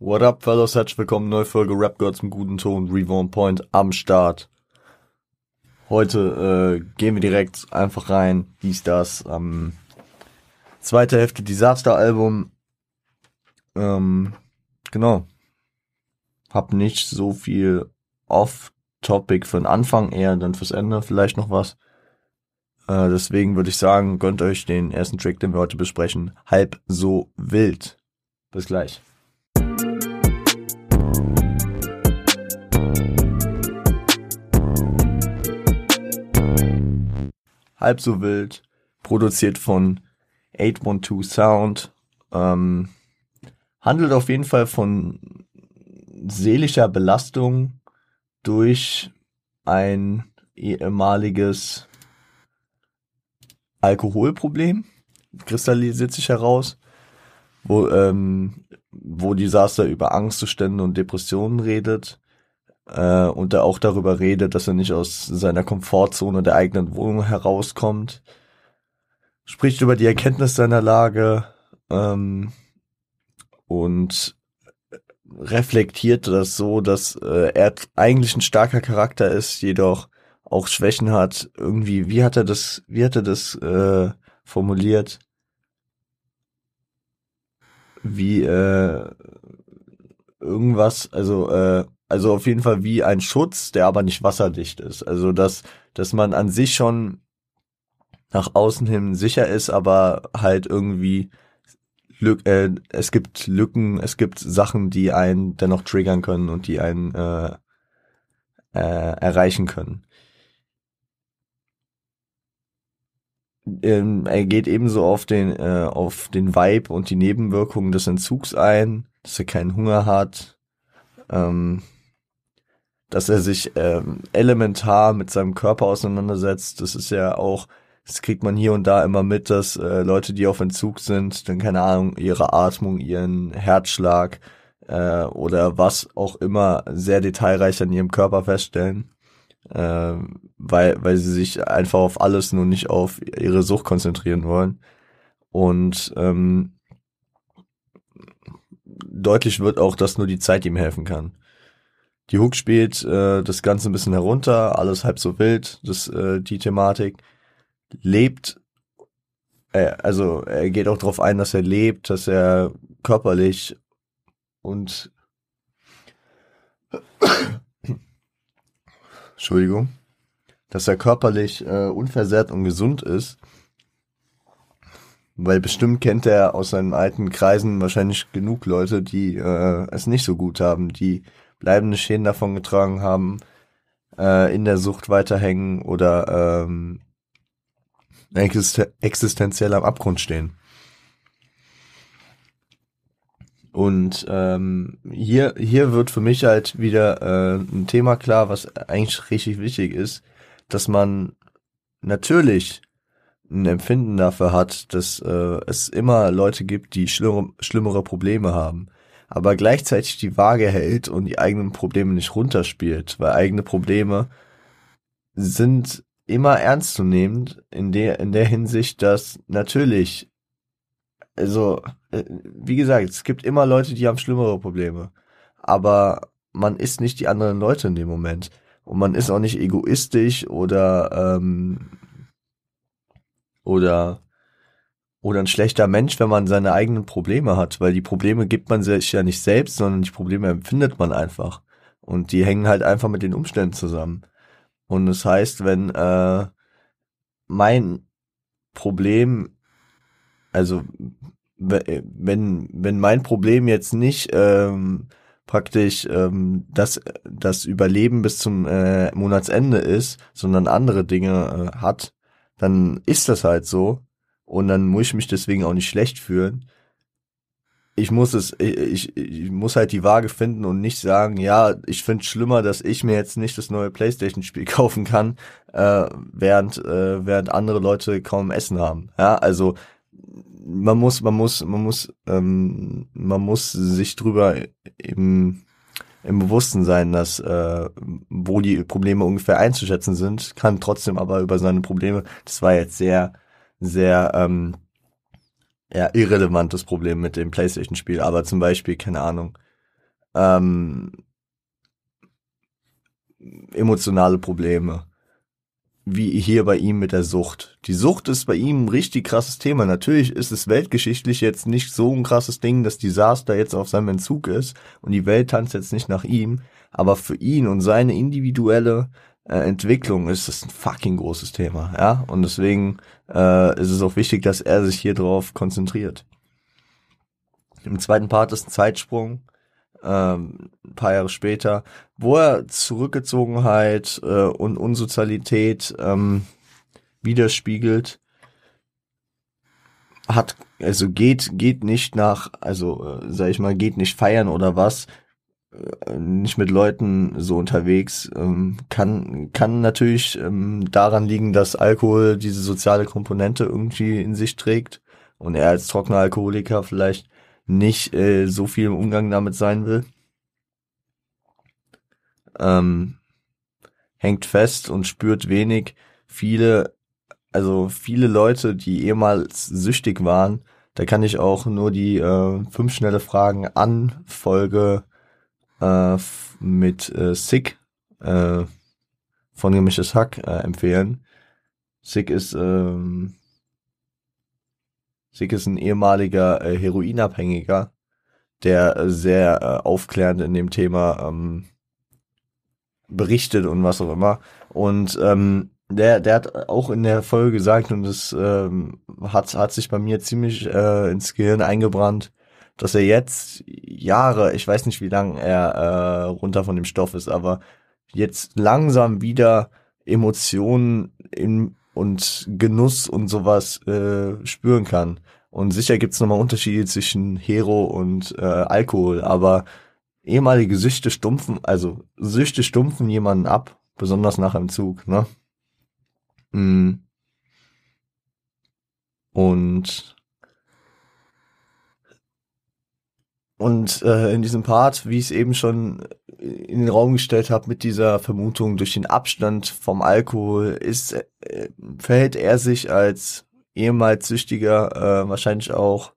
What up, fellas? Herzlich willkommen, neue Folge Rap Girls im guten Ton, Reborn Point am Start. Heute äh, gehen wir direkt einfach rein, dies, das, ähm, zweite Hälfte Disaster-Album. Ähm, genau. Hab nicht so viel Off-Topic für den Anfang, eher dann fürs Ende vielleicht noch was. Äh, deswegen würde ich sagen, gönnt euch den ersten Track, den wir heute besprechen, halb so wild. Bis gleich. Halb so wild, produziert von 812 Sound, ähm, handelt auf jeden Fall von seelischer Belastung durch ein ehemaliges Alkoholproblem, kristallisiert sich heraus, wo, ähm, wo Disaster über Angstzustände und Depressionen redet äh, und er auch darüber redet, dass er nicht aus seiner Komfortzone der eigenen Wohnung herauskommt, spricht über die Erkenntnis seiner Lage ähm, und reflektiert das so, dass äh, er eigentlich ein starker Charakter ist, jedoch auch Schwächen hat. Irgendwie, wie hat er das, wie hat er das äh, formuliert? Wie äh, irgendwas, also äh, also auf jeden Fall wie ein Schutz, der aber nicht wasserdicht ist. Also dass, dass man an sich schon nach außen hin sicher ist, aber halt irgendwie Lück, äh, es gibt Lücken, es gibt Sachen, die einen dennoch triggern können und die einen äh, äh, erreichen können. Ähm, er geht ebenso auf den äh, auf den Vibe und die Nebenwirkungen des Entzugs ein, dass er keinen Hunger hat, ähm, dass er sich ähm, elementar mit seinem Körper auseinandersetzt. Das ist ja auch, das kriegt man hier und da immer mit, dass äh, Leute, die auf Entzug sind, dann keine Ahnung, ihre Atmung, ihren Herzschlag äh, oder was auch immer sehr detailreich an ihrem Körper feststellen. Äh, weil, weil sie sich einfach auf alles nur nicht auf ihre Sucht konzentrieren wollen. Und ähm, deutlich wird auch, dass nur die Zeit ihm helfen kann. Die Hook spielt äh, das Ganze ein bisschen herunter, alles halb so wild, das, äh, die Thematik. Lebt, äh, also er geht auch darauf ein, dass er lebt, dass er körperlich und Entschuldigung, dass er körperlich äh, unversehrt und gesund ist. Weil bestimmt kennt er aus seinen alten Kreisen wahrscheinlich genug Leute, die äh, es nicht so gut haben, die bleibende Schäden davon getragen haben, äh, in der Sucht weiterhängen oder ähm, existen existenziell am Abgrund stehen. Und ähm, hier, hier wird für mich halt wieder äh, ein Thema klar, was eigentlich richtig wichtig ist, dass man natürlich ein Empfinden dafür hat, dass äh, es immer Leute gibt, die schlimmere, schlimmere Probleme haben aber gleichzeitig die Waage hält und die eigenen Probleme nicht runterspielt, weil eigene Probleme sind immer ernstzunehmend in der in der Hinsicht, dass natürlich also äh, wie gesagt, es gibt immer Leute, die haben schlimmere Probleme, aber man ist nicht die anderen Leute in dem Moment und man ist auch nicht egoistisch oder ähm, oder oder ein schlechter Mensch, wenn man seine eigenen Probleme hat, weil die Probleme gibt man sich ja nicht selbst, sondern die Probleme empfindet man einfach. Und die hängen halt einfach mit den Umständen zusammen. Und das heißt, wenn äh, mein Problem, also wenn, wenn mein Problem jetzt nicht ähm, praktisch ähm, das, das Überleben bis zum äh, Monatsende ist, sondern andere Dinge äh, hat, dann ist das halt so und dann muss ich mich deswegen auch nicht schlecht fühlen. Ich muss es, ich, ich muss halt die Waage finden und nicht sagen, ja, ich finde schlimmer, dass ich mir jetzt nicht das neue PlayStation-Spiel kaufen kann, äh, während äh, während andere Leute kaum Essen haben. Ja, also man muss, man muss, man muss, ähm, man muss sich drüber im im Bewussten sein, dass äh, wo die Probleme ungefähr einzuschätzen sind, kann trotzdem aber über seine Probleme. Das war jetzt sehr sehr ähm, ja, irrelevantes Problem mit dem PlayStation-Spiel, aber zum Beispiel, keine Ahnung, ähm, emotionale Probleme. Wie hier bei ihm mit der Sucht. Die Sucht ist bei ihm ein richtig krasses Thema. Natürlich ist es weltgeschichtlich jetzt nicht so ein krasses Ding, dass Desaster jetzt auf seinem Entzug ist und die Welt tanzt jetzt nicht nach ihm. Aber für ihn und seine individuelle äh, Entwicklung ist es ein fucking großes Thema, ja. Und deswegen äh, ist es auch wichtig, dass er sich hier drauf konzentriert. Im zweiten Part ist ein Zeitsprung ähm, ein paar Jahre später, wo er Zurückgezogenheit äh, und Unsozialität ähm, widerspiegelt, hat, also geht, geht nicht nach, also äh, sag ich mal, geht nicht feiern oder was, nicht mit Leuten so unterwegs, ähm, kann, kann natürlich ähm, daran liegen, dass Alkohol diese soziale Komponente irgendwie in sich trägt und er als trockener Alkoholiker vielleicht nicht äh, so viel im Umgang damit sein will. Ähm, hängt fest und spürt wenig. Viele, also viele Leute, die ehemals süchtig waren, da kann ich auch nur die äh, fünf schnelle Fragen an Folge äh, mit äh, Sick äh, von Gemischtes Hack äh, empfehlen. Sick ist ähm, Sick ist ein ehemaliger äh, Heroinabhängiger, der äh, sehr äh, aufklärend in dem Thema ähm, berichtet und was auch immer. Und ähm, der, der hat auch in der Folge gesagt, und das ähm, hat, hat sich bei mir ziemlich äh, ins Gehirn eingebrannt, dass er jetzt Jahre, ich weiß nicht, wie lange er äh, runter von dem Stoff ist, aber jetzt langsam wieder Emotionen in, und Genuss und sowas äh, spüren kann. Und sicher gibt's nochmal Unterschiede zwischen Hero und äh, Alkohol, aber ehemalige Süchte stumpfen, also Süchte stumpfen jemanden ab, besonders nach einem Zug, ne? Mm. Und Und äh, in diesem Part, wie ich es eben schon in den Raum gestellt habe, mit dieser Vermutung durch den Abstand vom Alkohol, ist äh, verhält er sich als ehemals Süchtiger äh, wahrscheinlich auch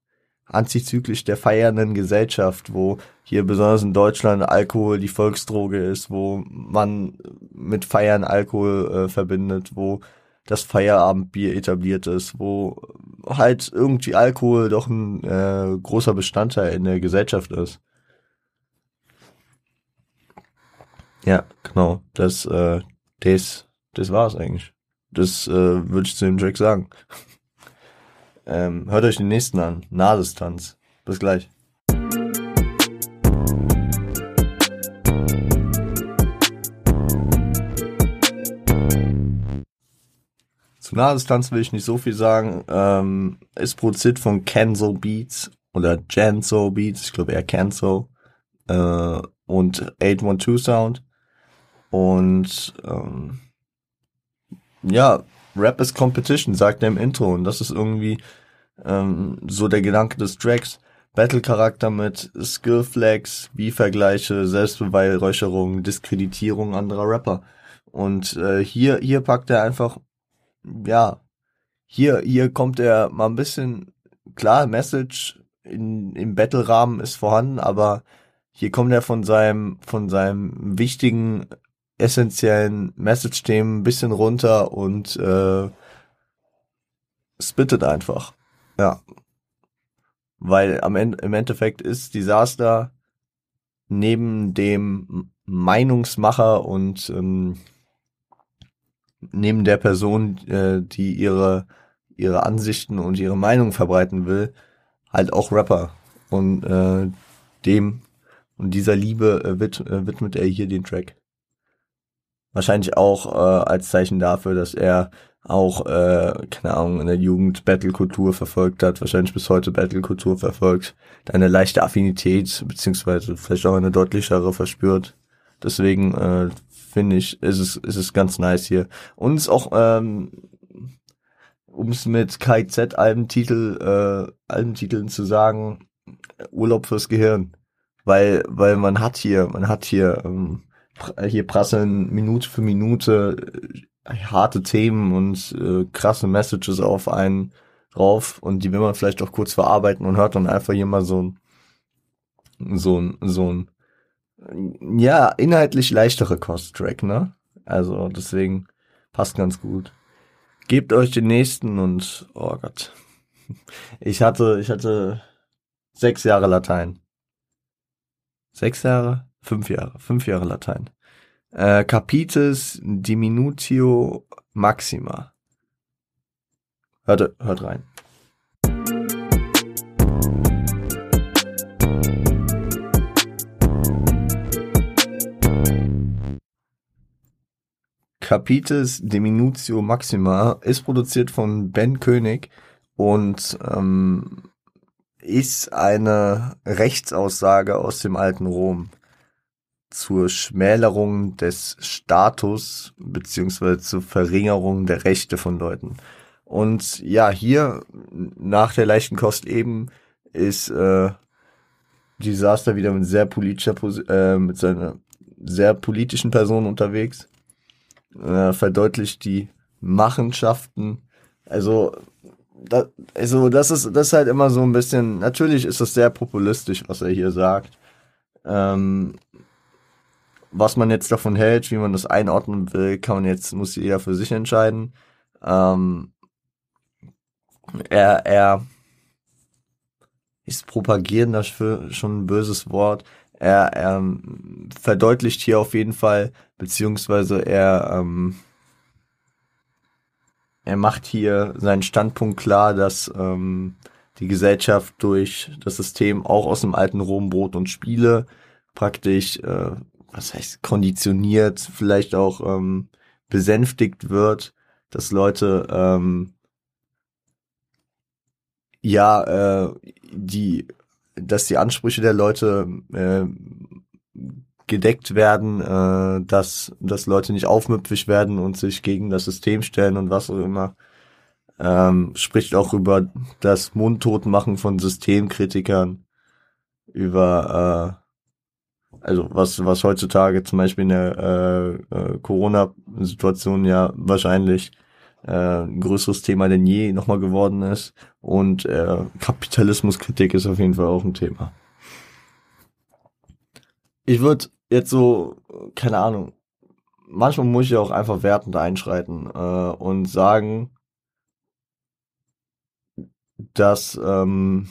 antizyklisch der feiernden Gesellschaft, wo hier besonders in Deutschland Alkohol die Volksdroge ist, wo man mit Feiern Alkohol äh, verbindet, wo das Feierabendbier etabliert ist, wo halt irgendwie Alkohol doch ein äh, großer Bestandteil in der Gesellschaft ist. Ja, genau. Das, äh, das, das war's eigentlich. Das äh, würde ich zu dem Track sagen. ähm, hört euch den nächsten an. Nahdistanz. Bis gleich. Zu Nahdistanz will ich nicht so viel sagen. Ähm, ist produziert von Kenzo Beats oder Janso Beats, ich glaube eher Kenzo äh, und 812 Sound. Und ähm, ja, Rap is Competition, sagt er im Intro. Und das ist irgendwie ähm, so der Gedanke des Tracks. Battle-Charakter mit Skill-Flags, wie Vergleiche, Selbstbeweihräucherung, Diskreditierung anderer Rapper. Und äh, hier, hier packt er einfach ja, hier, hier kommt er mal ein bisschen, klar, Message in, im Battle-Rahmen ist vorhanden, aber hier kommt er von seinem, von seinem wichtigen, essentiellen Message-Themen ein bisschen runter und äh, spittet einfach. Ja. Weil am Ende, im Endeffekt ist Disaster neben dem Meinungsmacher und ähm, neben der Person, äh, die ihre ihre Ansichten und ihre Meinung verbreiten will, halt auch Rapper. Und äh, dem und dieser Liebe äh, wid äh, widmet er hier den Track. Wahrscheinlich auch äh, als Zeichen dafür, dass er auch, äh, keine Ahnung, in der Jugend Battle-Kultur verfolgt hat, wahrscheinlich bis heute Battle-Kultur verfolgt, eine leichte Affinität, beziehungsweise vielleicht auch eine deutlichere verspürt. Deswegen äh, finde ich, ist es, ist es ganz nice hier. Und es auch, ähm, um es mit KIZ-Albentitel, äh, Albentiteln zu sagen, Urlaub fürs Gehirn. Weil, weil man hat hier, man hat hier, ähm, hier prasseln Minute für Minute äh, harte Themen und äh, krasse Messages auf einen drauf und die will man vielleicht auch kurz verarbeiten und hört dann einfach hier mal so ein, so ein, so ein Ja, inhaltlich leichtere Kost-Track, ne? Also deswegen passt ganz gut. Gebt euch den nächsten und oh Gott. Ich hatte, ich hatte sechs Jahre Latein. Sechs Jahre? Fünf Jahre. Fünf Jahre Latein. Äh, Capitis diminutio maxima. Hört, hört rein. Capitis Diminutio Maxima ist produziert von Ben König und ähm, ist eine Rechtsaussage aus dem alten Rom zur Schmälerung des Status beziehungsweise zur Verringerung der Rechte von Leuten. Und ja, hier nach der leichten Kost eben ist äh, Disaster wieder mit sehr politischer äh, mit seiner sehr politischen Person unterwegs. Äh, verdeutlicht die Machenschaften. Also da, also das ist das ist halt immer so ein bisschen. Natürlich ist das sehr populistisch, was er hier sagt. Ähm, was man jetzt davon hält, wie man das einordnen will, kann man jetzt, muss jeder für sich entscheiden. Ähm, er, er ist propagieren dafür schon ein böses Wort. Er, er verdeutlicht hier auf jeden Fall, beziehungsweise er, ähm, er macht hier seinen Standpunkt klar, dass ähm, die Gesellschaft durch das System auch aus dem alten Rom Brot und Spiele praktisch äh, was heißt konditioniert, vielleicht auch ähm, besänftigt wird, dass Leute ähm, ja äh, die dass die Ansprüche der Leute äh, gedeckt werden, äh, dass dass Leute nicht aufmüpfig werden und sich gegen das System stellen und was auch immer. Ähm, spricht auch über das Mundtotenmachen von Systemkritikern, über äh, also was, was heutzutage zum Beispiel in der äh, äh, Corona-Situation ja wahrscheinlich äh, ein größeres Thema denn je nochmal geworden ist. Und äh, Kapitalismuskritik ist auf jeden Fall auch ein Thema. Ich würde jetzt so, keine Ahnung, manchmal muss ich auch einfach wertend einschreiten äh, und sagen, dass ähm,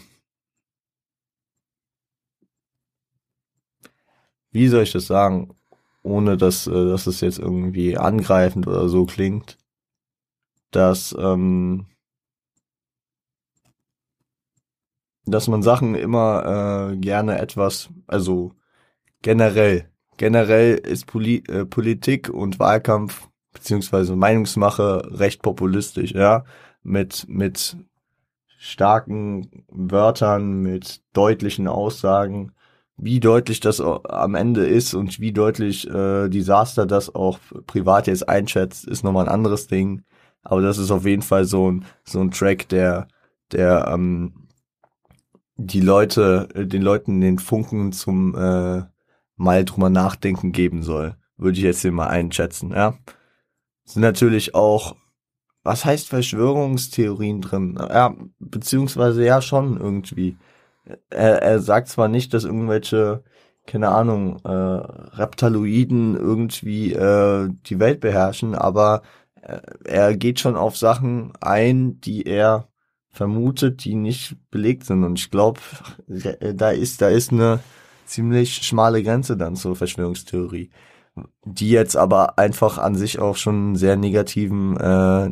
wie soll ich das sagen, ohne dass, äh, dass es jetzt irgendwie angreifend oder so klingt, dass, ähm, dass man Sachen immer äh, gerne etwas, also generell, generell ist Poli äh, Politik und Wahlkampf beziehungsweise Meinungsmache recht populistisch, ja, mit mit starken Wörtern, mit deutlichen Aussagen wie deutlich das am Ende ist und wie deutlich äh, Disaster das auch privat jetzt einschätzt, ist nochmal ein anderes Ding. Aber das ist auf jeden Fall so ein, so ein Track, der, der ähm, die Leute, den Leuten den Funken zum äh, mal drüber nachdenken geben soll. Würde ich jetzt hier mal einschätzen, ja. Sind natürlich auch, was heißt Verschwörungstheorien drin? Ja, beziehungsweise ja schon irgendwie er, er sagt zwar nicht, dass irgendwelche, keine Ahnung, äh, Reptaloiden irgendwie äh, die Welt beherrschen, aber äh, er geht schon auf Sachen ein, die er vermutet, die nicht belegt sind. Und ich glaube, da ist, da ist eine ziemlich schmale Grenze dann zur Verschwörungstheorie die jetzt aber einfach an sich auch schon sehr negativen, äh,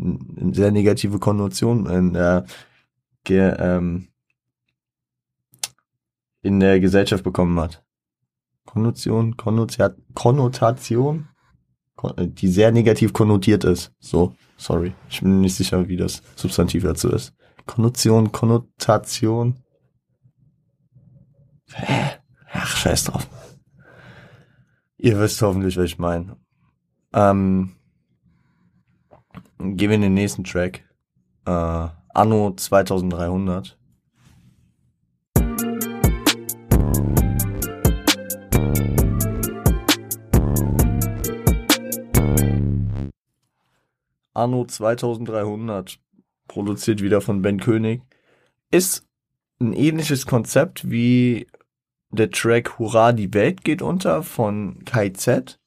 sehr negative Konnotation in der ge, ähm, in der Gesellschaft bekommen hat. Konnotation, Konnotation, Konnotation, äh, die sehr negativ konnotiert ist. So, sorry, ich bin nicht sicher, wie das Substantiv dazu ist. Konnotation, Konnotation. Ach, scheiß drauf. Ihr wisst hoffentlich, was ich meine. Ähm, gehen wir in den nächsten Track. Äh, Anno 2300. Anno 2300, produziert wieder von Ben König, ist ein ähnliches Konzept wie der Track Hurra, die Welt geht unter von KZ.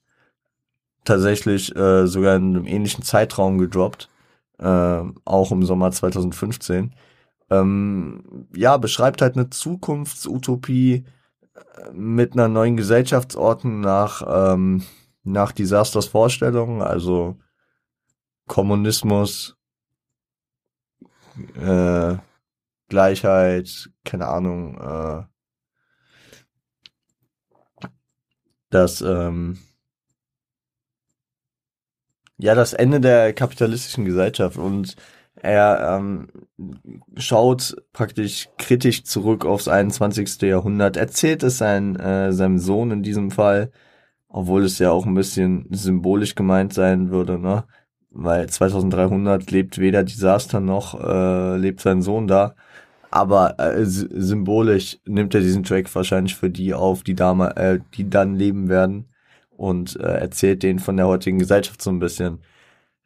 Tatsächlich äh, sogar in einem ähnlichen Zeitraum gedroppt. Äh, auch im Sommer 2015. Ähm, ja, beschreibt halt eine Zukunftsutopie äh, mit einer neuen Gesellschaftsordnung nach, ähm, nach Disasters Vorstellungen, also Kommunismus, äh, Gleichheit, keine Ahnung, äh, dass ähm, ja das Ende der kapitalistischen Gesellschaft und er ähm, schaut praktisch kritisch zurück aufs 21. Jahrhundert, erzählt es sein, äh, seinem Sohn in diesem Fall, obwohl es ja auch ein bisschen symbolisch gemeint sein würde, ne? Weil 2300 lebt weder Desaster noch äh, lebt sein Sohn da. Aber äh, symbolisch nimmt er diesen Track wahrscheinlich für die auf, die, da, äh, die dann leben werden und äh, erzählt denen von der heutigen Gesellschaft so ein bisschen.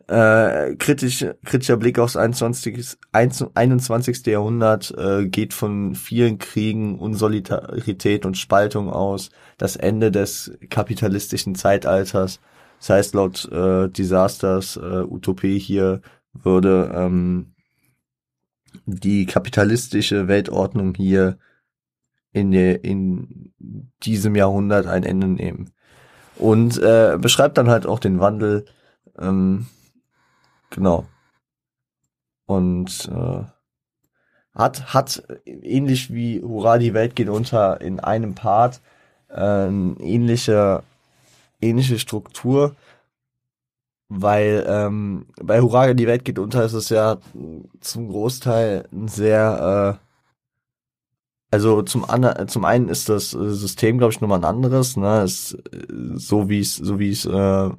Äh, kritisch, kritischer Blick aufs 21. 21. Jahrhundert äh, geht von vielen Kriegen, Unsolidarität und Spaltung aus. Das Ende des kapitalistischen Zeitalters. Das heißt, laut äh, Disasters äh, Utopie hier würde ähm, die kapitalistische Weltordnung hier in, der, in diesem Jahrhundert ein Ende nehmen. Und äh, beschreibt dann halt auch den Wandel ähm, Genau. Und äh, hat, hat ähnlich wie Hurra, die Welt geht unter in einem Part äh, ähnliche, ähnliche Struktur, weil ähm, bei Hurra, die Welt geht unter ist es ja zum Großteil ein sehr äh, also zum anderen, zum einen ist das System, glaube ich, nochmal ein anderes, ne? Ist, so wie es, so wie es äh,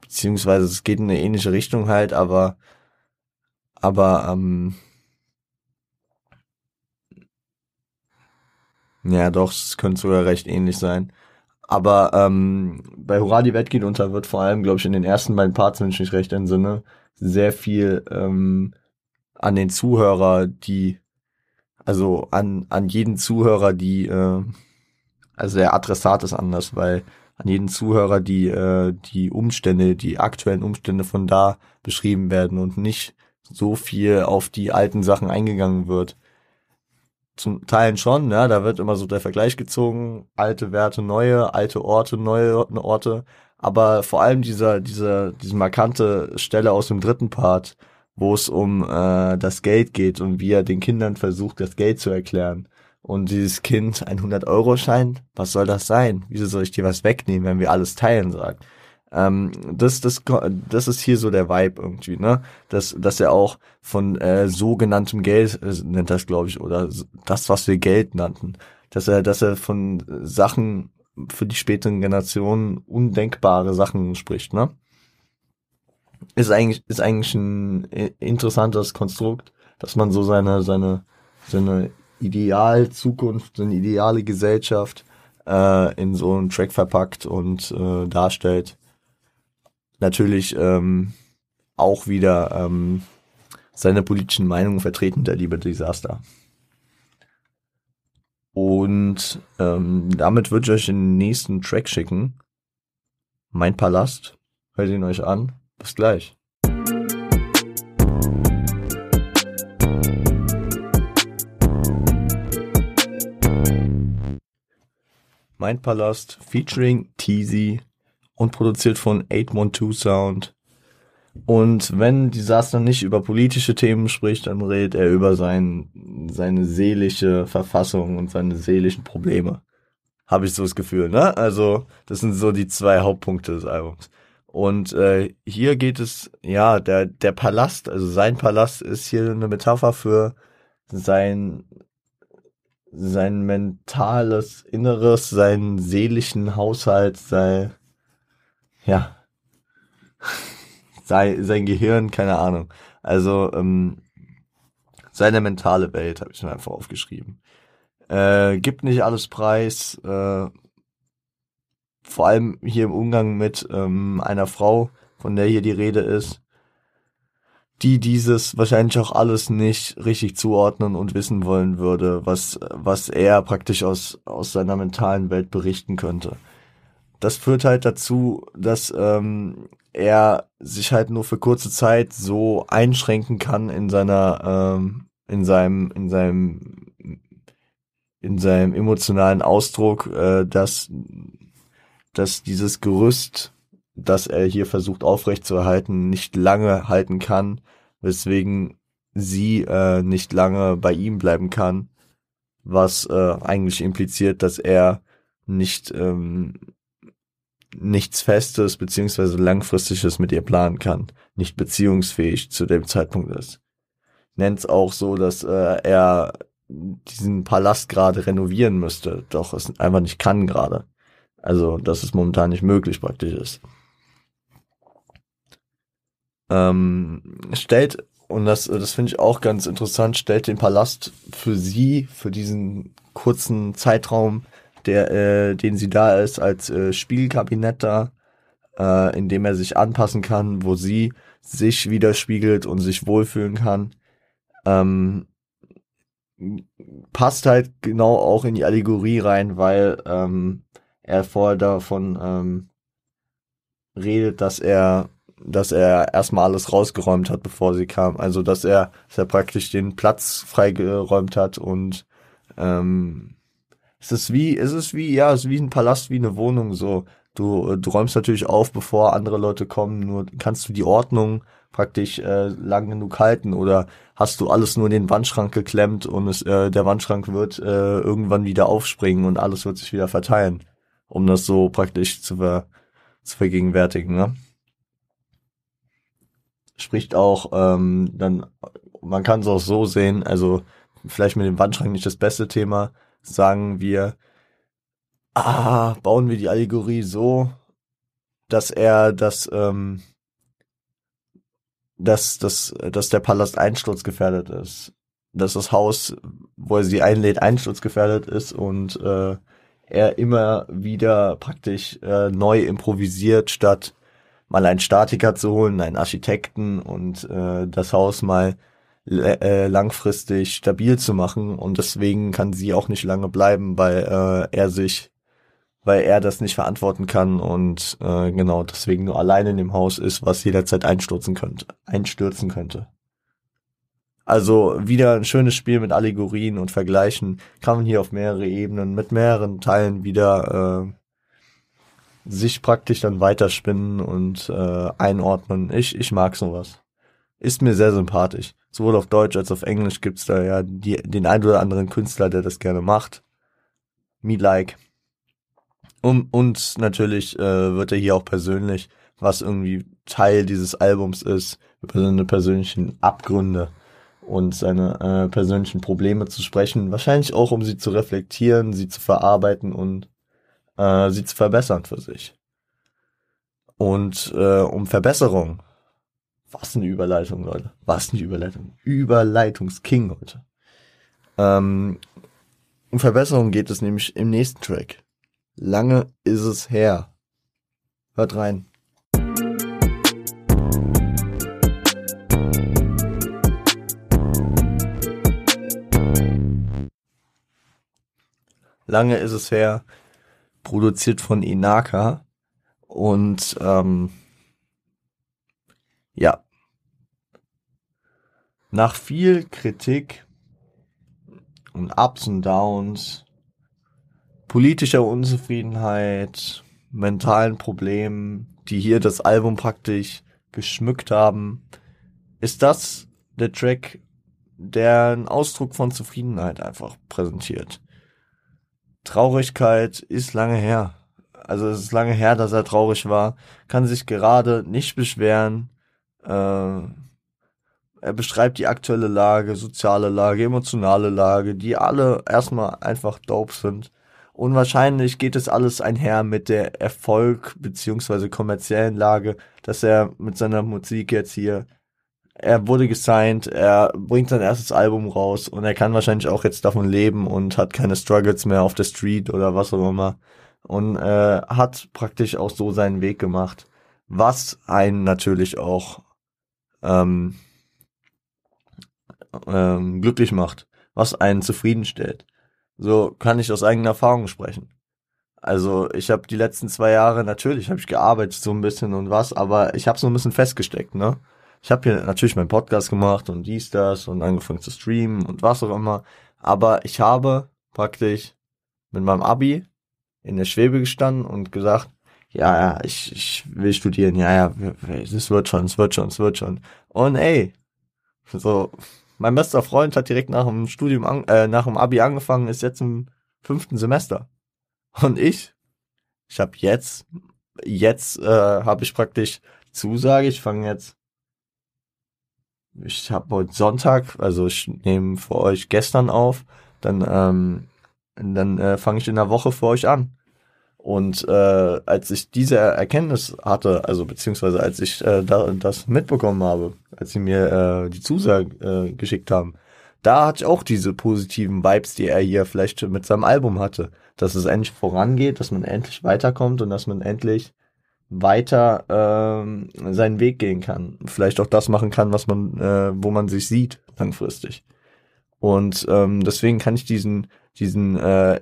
beziehungsweise es geht in eine ähnliche Richtung halt, aber aber ähm, ja doch, es könnte sogar recht ähnlich sein. Aber ähm, bei Hurra, die Welt geht unter wird vor allem, glaube ich, in den ersten beiden Parts, wenn ich mich recht entsinne, sehr viel ähm, an den Zuhörer, die, also an, an jeden Zuhörer, die, äh, also der Adressat ist anders, weil an jeden Zuhörer die, äh, die Umstände, die aktuellen Umstände von da beschrieben werden und nicht so viel auf die alten Sachen eingegangen wird. Zum Teilen schon, ja, da wird immer so der Vergleich gezogen, alte Werte, neue, alte Orte, neue Orte, aber vor allem dieser, dieser, diese markante Stelle aus dem dritten Part, wo es um äh, das Geld geht und wie er den Kindern versucht, das Geld zu erklären und dieses Kind ein 100-Euro-Schein, was soll das sein? Wieso soll ich dir was wegnehmen, wenn wir alles teilen, sagt? Ähm, das, das, das ist hier so der Vibe irgendwie, ne? Dass, dass er auch von äh, sogenanntem Geld, äh, nennt das, glaube ich, oder das, was wir Geld nannten, dass er, dass er von Sachen für die späteren Generationen undenkbare Sachen spricht, ne? Ist eigentlich, ist eigentlich ein interessantes Konstrukt, dass man so seine, seine, seine Ideal-Zukunft, eine ideale Gesellschaft äh, in so einen Track verpackt und äh, darstellt. Natürlich ähm, auch wieder ähm, seine politischen Meinungen vertreten, der liebe Desaster. Und ähm, damit würde ich euch den nächsten Track schicken. Mein Palast. Hört ihn euch an. Bis gleich. Mein Palast featuring Teasy und produziert von 812 Sound. Und wenn Disaster nicht über politische Themen spricht, dann redet er über sein, seine seelische Verfassung und seine seelischen Probleme. Habe ich so das Gefühl, ne? Also, das sind so die zwei Hauptpunkte des Albums. Und äh, hier geht es, ja, der, der Palast, also sein Palast ist hier eine Metapher für sein sein mentales Inneres, seinen seelischen Haushalt, sei, ja, sei, sein Gehirn, keine Ahnung. Also, ähm, seine mentale Welt habe ich mir einfach aufgeschrieben. Äh, gibt nicht alles preis, äh, vor allem hier im Umgang mit ähm, einer Frau, von der hier die Rede ist. die dieses wahrscheinlich auch alles nicht richtig zuordnen und wissen wollen würde, was, was er praktisch aus, aus seiner mentalen Welt berichten könnte. Das führt halt dazu, dass ähm, er sich halt nur für kurze Zeit so einschränken kann in seiner, ähm, in seinem, in seinem, in seinem emotionalen Ausdruck, äh, dass, dass dieses Gerüst das er hier versucht aufrechtzuerhalten, nicht lange halten kann, weswegen sie äh, nicht lange bei ihm bleiben kann, was äh, eigentlich impliziert, dass er nicht ähm, nichts Festes beziehungsweise Langfristiges mit ihr planen kann, nicht beziehungsfähig zu dem Zeitpunkt ist. Nennt es auch so, dass äh, er diesen Palast gerade renovieren müsste, doch es einfach nicht kann gerade. Also, dass es momentan nicht möglich praktisch ist ähm, stellt, und das, das finde ich auch ganz interessant, stellt den Palast für sie, für diesen kurzen Zeitraum, der, äh, den sie da ist, als äh, Spielkabinett da, äh, in dem er sich anpassen kann, wo sie sich widerspiegelt und sich wohlfühlen kann. Ähm, passt halt genau auch in die Allegorie rein, weil ähm, er vorher davon ähm, redet, dass er dass er erstmal alles rausgeräumt hat, bevor sie kam. Also dass er, dass er praktisch den Platz freigeräumt hat und ähm, es ist wie, es ist wie, ja, es ist wie ein Palast, wie eine Wohnung so. Du, du räumst natürlich auf, bevor andere Leute kommen, nur kannst du die Ordnung praktisch äh, lang genug halten oder hast du alles nur in den Wandschrank geklemmt und es, äh, der Wandschrank wird äh, irgendwann wieder aufspringen und alles wird sich wieder verteilen, um das so praktisch zu, ver, zu vergegenwärtigen. Ne? spricht auch ähm, dann, man kann es auch so sehen, also vielleicht mit dem Wandschrank nicht das beste Thema, sagen wir, ah, bauen wir die Allegorie so, dass er das, ähm, dass, dass, dass der Palast einsturzgefährdet ist. Dass das Haus, wo er sie einlädt, einsturzgefährdet ist und äh, er immer wieder praktisch äh, neu improvisiert, statt mal einen Statiker zu holen, einen Architekten und äh, das Haus mal äh, langfristig stabil zu machen und deswegen kann sie auch nicht lange bleiben, weil äh, er sich, weil er das nicht verantworten kann und äh, genau deswegen nur alleine in dem Haus ist, was jederzeit einstürzen könnte, einstürzen könnte. Also wieder ein schönes Spiel mit Allegorien und Vergleichen kann man hier auf mehrere Ebenen mit mehreren Teilen wieder äh, sich praktisch dann weiterspinnen und äh, einordnen. Ich, ich mag sowas. Ist mir sehr sympathisch. Sowohl auf Deutsch als auf Englisch gibt's da ja die, den ein oder anderen Künstler, der das gerne macht. Me like. Und, und natürlich äh, wird er hier auch persönlich, was irgendwie Teil dieses Albums ist, über seine persönlichen Abgründe und seine äh, persönlichen Probleme zu sprechen. Wahrscheinlich auch, um sie zu reflektieren, sie zu verarbeiten und äh, sie zu verbessern für sich. Und äh, um Verbesserung. Was eine Überleitung, Leute. Was eine Überleitung. Überleitungsking, Leute. Ähm, um Verbesserung geht es nämlich im nächsten Track. Lange ist es her. Hört rein. Lange ist es her produziert von Inaka. Und ähm, ja, nach viel Kritik und Ups und Downs, politischer Unzufriedenheit, mentalen Problemen, die hier das Album praktisch geschmückt haben, ist das der Track, der einen Ausdruck von Zufriedenheit einfach präsentiert. Traurigkeit ist lange her. Also es ist lange her, dass er traurig war. Kann sich gerade nicht beschweren. Äh, er beschreibt die aktuelle Lage, soziale Lage, emotionale Lage, die alle erstmal einfach dope sind. Und wahrscheinlich geht es alles einher mit der Erfolg beziehungsweise kommerziellen Lage, dass er mit seiner Musik jetzt hier er wurde gesigned, er bringt sein erstes Album raus und er kann wahrscheinlich auch jetzt davon leben und hat keine Struggles mehr auf der Street oder was auch immer und äh, hat praktisch auch so seinen Weg gemacht, was einen natürlich auch ähm, ähm, glücklich macht, was einen zufriedenstellt. So kann ich aus eigener Erfahrung sprechen. Also ich habe die letzten zwei Jahre natürlich habe ich gearbeitet so ein bisschen und was, aber ich habe so ein bisschen festgesteckt, ne? Ich habe hier natürlich meinen Podcast gemacht und dies das und angefangen zu streamen und was auch immer, aber ich habe praktisch mit meinem Abi in der Schwebe gestanden und gesagt, ja, ja, ich, ich will studieren, ja, ja, es wird schon, es wird schon, es wird schon. Und ey, so, mein bester Freund hat direkt nach dem Studium, an, äh, nach dem Abi angefangen, ist jetzt im fünften Semester. Und ich, ich habe jetzt, jetzt äh, habe ich praktisch Zusage, ich fange jetzt, ich habe heute Sonntag, also ich nehme für euch gestern auf, dann, ähm, dann äh, fange ich in der Woche für euch an. Und äh, als ich diese Erkenntnis hatte, also beziehungsweise als ich äh, da, das mitbekommen habe, als sie mir äh, die Zusage äh, geschickt haben, da hatte ich auch diese positiven Vibes, die er hier vielleicht mit seinem Album hatte. Dass es endlich vorangeht, dass man endlich weiterkommt und dass man endlich weiter ähm, seinen Weg gehen kann. Vielleicht auch das machen kann, was man, äh, wo man sich sieht, langfristig. Und ähm, deswegen kann ich diesen, diesen äh,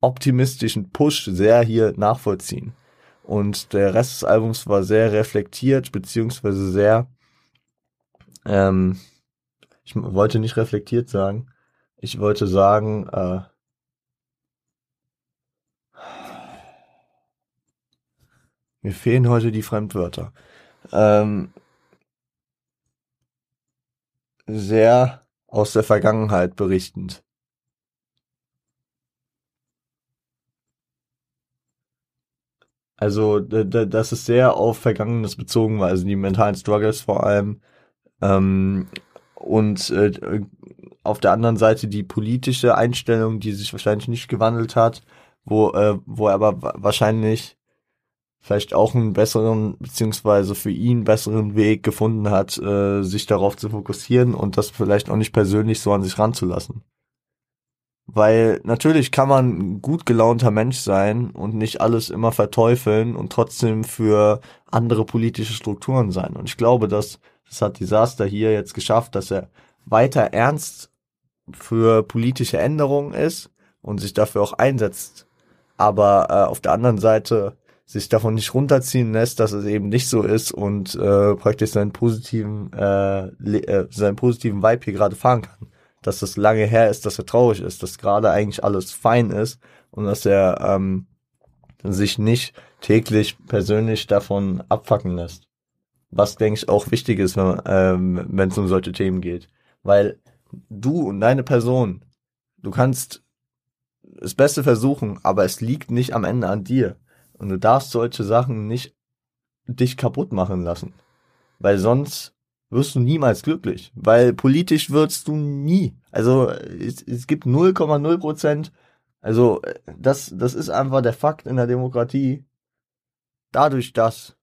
optimistischen Push sehr hier nachvollziehen. Und der Rest des Albums war sehr reflektiert, beziehungsweise sehr, ähm, ich wollte nicht reflektiert sagen, ich wollte sagen, äh, mir fehlen heute die Fremdwörter. Ähm, sehr aus der Vergangenheit berichtend. Also, das ist sehr auf Vergangenes bezogen war, also die mentalen Struggles vor allem. Ähm, und äh, auf der anderen Seite die politische Einstellung, die sich wahrscheinlich nicht gewandelt hat, wo, äh, wo er aber wahrscheinlich vielleicht auch einen besseren, beziehungsweise für ihn besseren Weg gefunden hat, äh, sich darauf zu fokussieren und das vielleicht auch nicht persönlich so an sich ranzulassen. Weil natürlich kann man gut gelaunter Mensch sein und nicht alles immer verteufeln und trotzdem für andere politische Strukturen sein. Und ich glaube, dass das hat Disaster hier jetzt geschafft, dass er weiter ernst für politische Änderungen ist und sich dafür auch einsetzt. Aber äh, auf der anderen Seite sich davon nicht runterziehen lässt, dass es eben nicht so ist und äh, praktisch seinen positiven äh, äh, seinen positiven Vibe hier gerade fahren kann dass das lange her ist, dass er traurig ist, dass gerade eigentlich alles fein ist und dass er ähm, sich nicht täglich persönlich davon abfacken lässt. Was, denke ich, auch wichtig ist, wenn ähm, es um solche Themen geht. Weil du und deine Person, du kannst das Beste versuchen, aber es liegt nicht am Ende an dir. Und du darfst solche Sachen nicht dich kaputt machen lassen. Weil sonst wirst du niemals glücklich, weil politisch wirst du nie. Also es, es gibt 0,0 Prozent. Also das, das ist einfach der Fakt in der Demokratie. Dadurch, dass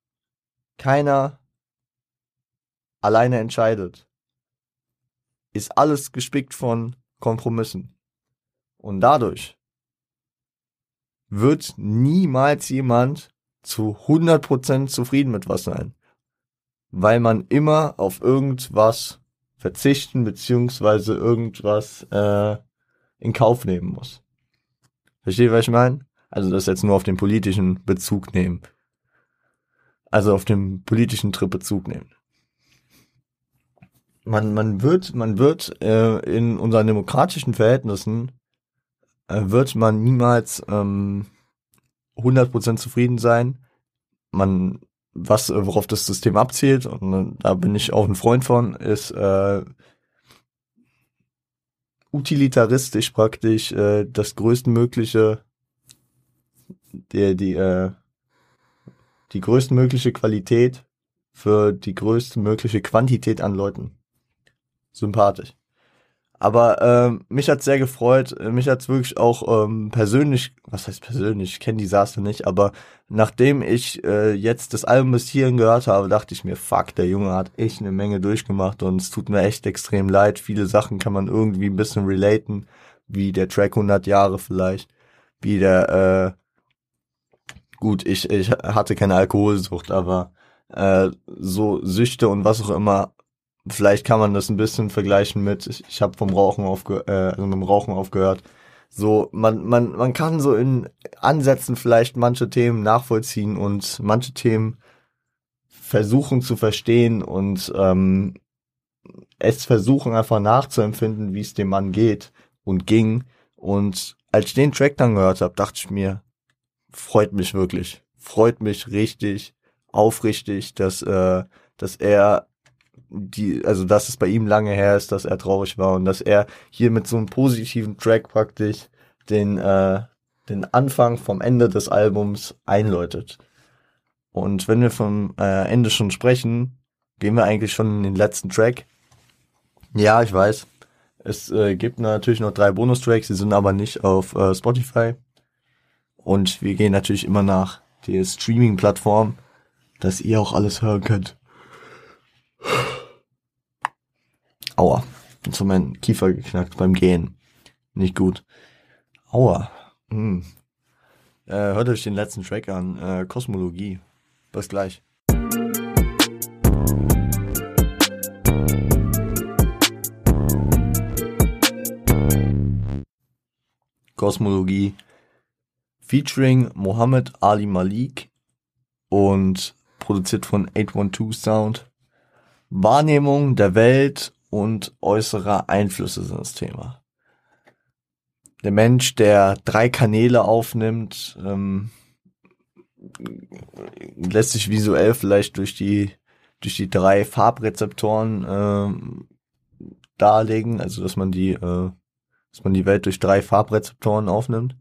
keiner alleine entscheidet, ist alles gespickt von Kompromissen. Und dadurch wird niemals jemand zu 100% zufrieden mit was sein weil man immer auf irgendwas verzichten beziehungsweise irgendwas äh, in Kauf nehmen muss. Versteht, was ich meine? Also das jetzt nur auf den politischen Bezug nehmen. Also auf den politischen Trip Bezug nehmen. Man, man wird, man wird äh, in unseren demokratischen Verhältnissen äh, wird man niemals ähm, 100% zufrieden sein. Man was, äh, worauf das System abzielt, und äh, da bin ich auch ein Freund von, ist äh, utilitaristisch praktisch äh, das größtmögliche, die, die, äh, die größtmögliche Qualität für die größtmögliche Quantität an Leuten. Sympathisch. Aber ähm, mich hat's sehr gefreut. Mich hat's wirklich auch ähm, persönlich, was heißt persönlich, ich kenne Disaster nicht, aber nachdem ich äh, jetzt das Album bis hierhin gehört habe, dachte ich mir, fuck, der Junge hat echt eine Menge durchgemacht und es tut mir echt extrem leid. Viele Sachen kann man irgendwie ein bisschen relaten, wie der Track 100 Jahre vielleicht, wie der, äh, gut, ich, ich hatte keine Alkoholsucht, aber äh, so Süchte und was auch immer vielleicht kann man das ein bisschen vergleichen mit, ich, ich habe vom Rauchen aufge äh, also mit dem Rauchen aufgehört. So, man, man, man kann so in Ansätzen vielleicht manche Themen nachvollziehen und manche Themen versuchen zu verstehen und ähm, es versuchen einfach nachzuempfinden, wie es dem Mann geht und ging. Und als ich den Track dann gehört habe, dachte ich mir, freut mich wirklich, freut mich richtig, aufrichtig, dass äh, dass er die, also dass es bei ihm lange her ist, dass er traurig war und dass er hier mit so einem positiven Track praktisch den, äh, den Anfang vom Ende des Albums einläutet. Und wenn wir vom äh, Ende schon sprechen, gehen wir eigentlich schon in den letzten Track. Ja, ich weiß. Es äh, gibt natürlich noch drei Bonustracks, die sind aber nicht auf äh, Spotify. Und wir gehen natürlich immer nach der Streaming-Plattform, dass ihr auch alles hören könnt. Aua. Jetzt hat mein Kiefer geknackt beim Gehen. Nicht gut. Aua. Hm. Äh, hört euch den letzten Track an. Äh, Kosmologie. Bis gleich. Kosmologie featuring Mohammed Ali Malik und produziert von 812 Sound. Wahrnehmung der Welt und äußere Einflüsse sind das Thema. Der Mensch, der drei Kanäle aufnimmt, ähm, lässt sich visuell vielleicht durch die durch die drei Farbrezeptoren ähm, darlegen, also dass man die äh, dass man die Welt durch drei Farbrezeptoren aufnimmt.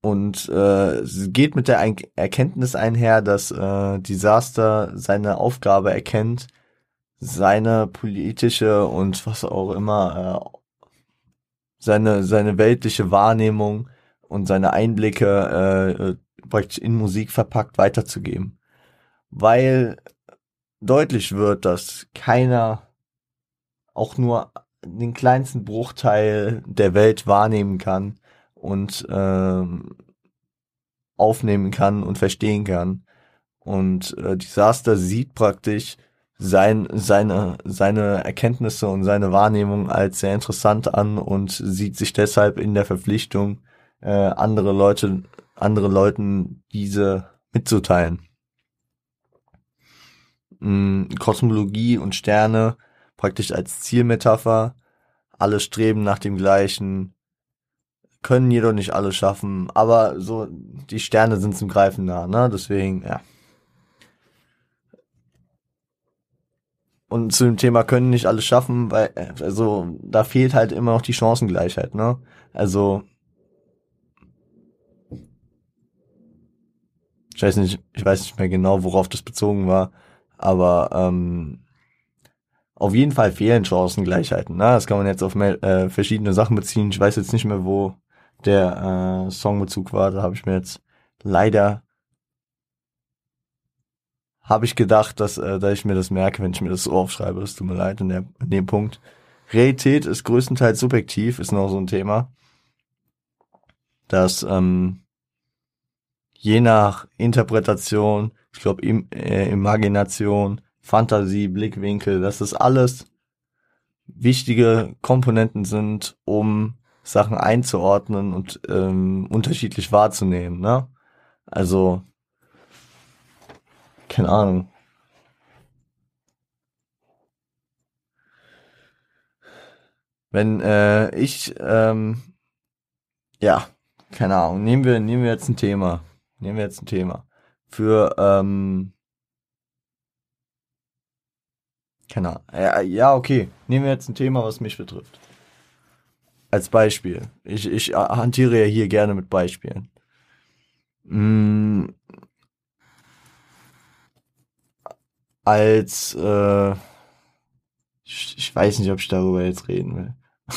Und äh, geht mit der Erkenntnis einher, dass äh, Disaster seine Aufgabe erkennt, seine politische und was auch immer, äh, seine, seine weltliche Wahrnehmung und seine Einblicke äh, äh praktisch in Musik verpackt weiterzugeben. Weil deutlich wird, dass keiner auch nur den kleinsten Bruchteil der Welt wahrnehmen kann und ähm, aufnehmen kann und verstehen kann. Und äh, Disaster sieht praktisch sein, seine, seine Erkenntnisse und seine Wahrnehmung als sehr interessant an und sieht sich deshalb in der Verpflichtung, äh, andere Leute, andere Leuten diese mitzuteilen. Mhm, Kosmologie und Sterne praktisch als Zielmetapher. Alle streben nach dem gleichen, können jedoch nicht alles schaffen, aber so, die Sterne sind zum Greifen nah, ne? Deswegen, ja. Und zu dem Thema können nicht alles schaffen, weil, also, da fehlt halt immer noch die Chancengleichheit, ne? Also, ich weiß nicht, ich weiß nicht mehr genau, worauf das bezogen war, aber ähm, auf jeden Fall fehlen Chancengleichheiten. Ne? Das kann man jetzt auf mehr, äh, verschiedene Sachen beziehen. Ich weiß jetzt nicht mehr, wo der äh, Songbezug war. Da habe ich mir jetzt leider habe ich gedacht, dass, äh, dass ich mir das merke, wenn ich mir das so aufschreibe. Es tut mir leid in, der, in dem Punkt. Realität ist größtenteils subjektiv, ist noch so ein Thema. Dass ähm, je nach Interpretation, ich glaube im, äh, Imagination, Fantasie, Blickwinkel, dass das alles wichtige Komponenten sind, um Sachen einzuordnen und ähm, unterschiedlich wahrzunehmen. Ne? Also, keine Ahnung. Wenn äh, ich, ähm, ja, keine Ahnung, nehmen wir, nehmen wir jetzt ein Thema. Nehmen wir jetzt ein Thema. Für, ähm, keine Ahnung. Ja, ja, okay. Nehmen wir jetzt ein Thema, was mich betrifft als Beispiel. Ich, ich hantiere ja hier gerne mit Beispielen. Mm, als äh, ich, ich weiß nicht, ob ich darüber jetzt reden will.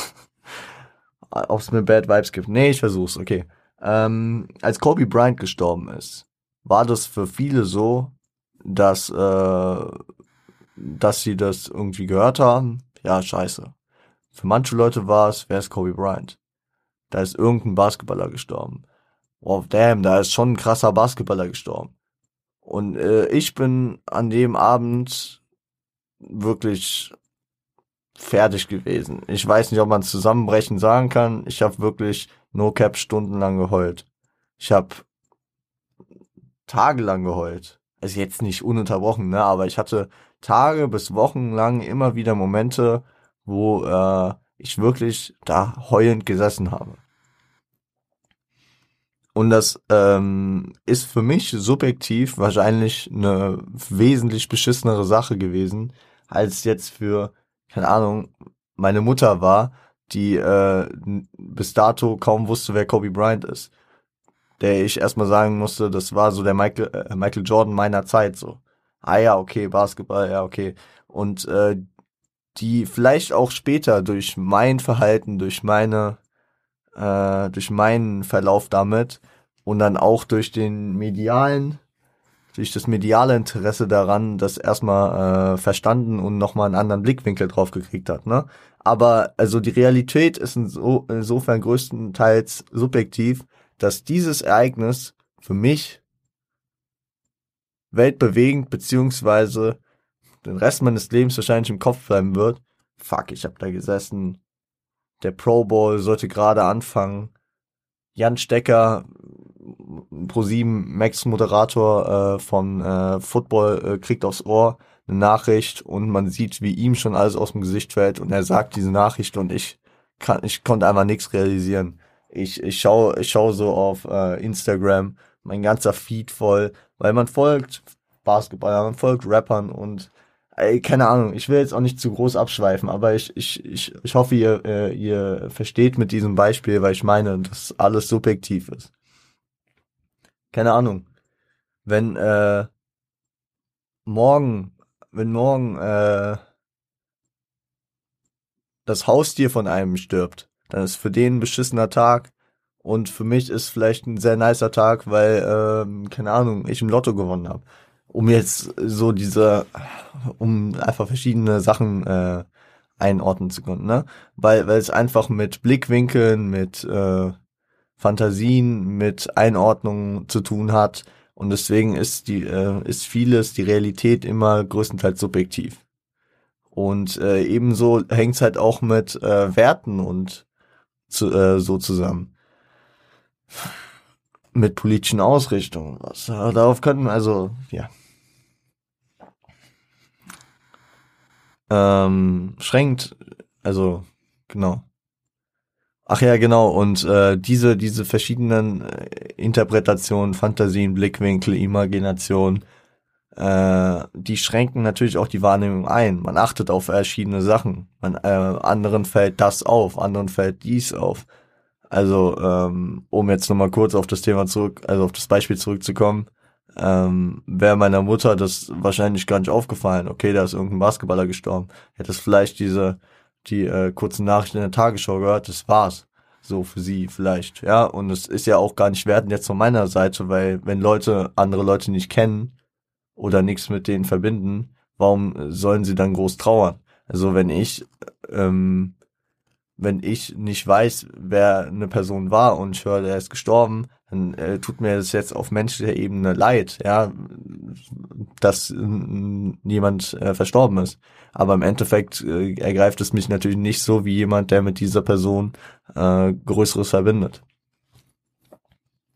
ob es mir Bad Vibes gibt. Nee, ich versuch's, okay. Ähm, als Kobe Bryant gestorben ist, war das für viele so, dass, äh, dass sie das irgendwie gehört haben. Ja, scheiße. Für manche Leute war es, wer ist Kobe Bryant? Da ist irgendein Basketballer gestorben. Oh, damn, da ist schon ein krasser Basketballer gestorben. Und äh, ich bin an dem Abend wirklich fertig gewesen. Ich weiß nicht, ob man zusammenbrechen sagen kann. Ich habe wirklich No Cap stundenlang geheult. Ich habe tagelang geheult. Also jetzt nicht ununterbrochen, ne, aber ich hatte Tage bis Wochen lang immer wieder Momente, wo äh, ich wirklich da heulend gesessen habe. Und das ähm, ist für mich subjektiv wahrscheinlich eine wesentlich beschissenere Sache gewesen, als jetzt für, keine Ahnung, meine Mutter war, die äh, bis dato kaum wusste, wer Kobe Bryant ist. Der ich erstmal sagen musste, das war so der Michael, äh, Michael Jordan meiner Zeit so. Ah ja, okay, Basketball, ja, okay. Und äh, die vielleicht auch später durch mein Verhalten, durch meine, äh, durch meinen Verlauf damit und dann auch durch den medialen, durch das mediale Interesse daran, das erstmal äh, verstanden und nochmal einen anderen Blickwinkel drauf gekriegt hat, ne? Aber also die Realität ist inso, insofern größtenteils subjektiv, dass dieses Ereignis für mich weltbewegend beziehungsweise den Rest meines Lebens wahrscheinlich im Kopf bleiben wird. Fuck, ich habe da gesessen. Der Pro Bowl sollte gerade anfangen. Jan Stecker, Pro7 Max Moderator äh, von äh, Football äh, kriegt aufs Ohr eine Nachricht und man sieht, wie ihm schon alles aus dem Gesicht fällt und er sagt diese Nachricht und ich kann, ich konnte einfach nichts realisieren. Ich, ich schaue, ich schaue so auf äh, Instagram, mein ganzer Feed voll, weil man folgt Basketballern, man folgt Rappern und ey, keine Ahnung, ich will jetzt auch nicht zu groß abschweifen, aber ich, ich, ich, ich hoffe, ihr, äh, ihr versteht mit diesem Beispiel, weil ich meine, dass alles subjektiv ist. Keine Ahnung. Wenn äh, morgen, wenn morgen äh, das Haustier von einem stirbt, dann ist für den ein beschissener Tag und für mich ist vielleicht ein sehr nicer Tag, weil, ähm, keine Ahnung, ich im Lotto gewonnen habe um jetzt so diese, um einfach verschiedene Sachen äh, einordnen zu können, ne? Weil, weil es einfach mit Blickwinkeln, mit äh, Fantasien, mit Einordnungen zu tun hat und deswegen ist die äh, ist vieles die Realität immer größtenteils subjektiv. Und äh, ebenso hängt's halt auch mit äh, Werten und zu, äh, so zusammen. Mit politischen Ausrichtungen. Was, darauf könnten also, ja. Ähm, schränkt. Also, genau. Ach ja, genau. Und äh, diese, diese verschiedenen äh, Interpretationen, Fantasien, Blickwinkel, Imagination, äh, die schränken natürlich auch die Wahrnehmung ein. Man achtet auf verschiedene Sachen. Man, äh, anderen fällt das auf, anderen fällt dies auf. Also, ähm, um jetzt nochmal kurz auf das Thema zurück, also auf das Beispiel zurückzukommen, ähm, wäre meiner Mutter das wahrscheinlich gar nicht aufgefallen. Okay, da ist irgendein Basketballer gestorben. Hätte es vielleicht diese die äh, kurzen Nachrichten in der Tagesschau gehört, das war's. So für sie vielleicht, ja. Und es ist ja auch gar nicht wertend jetzt von meiner Seite, weil wenn Leute andere Leute nicht kennen oder nichts mit denen verbinden, warum sollen sie dann groß trauern? Also wenn ich ähm, wenn ich nicht weiß, wer eine Person war und ich höre, er ist gestorben, dann äh, tut mir das jetzt auf menschlicher Ebene leid, ja, dass jemand äh, verstorben ist. Aber im Endeffekt äh, ergreift es mich natürlich nicht so wie jemand, der mit dieser Person äh, Größeres verbindet.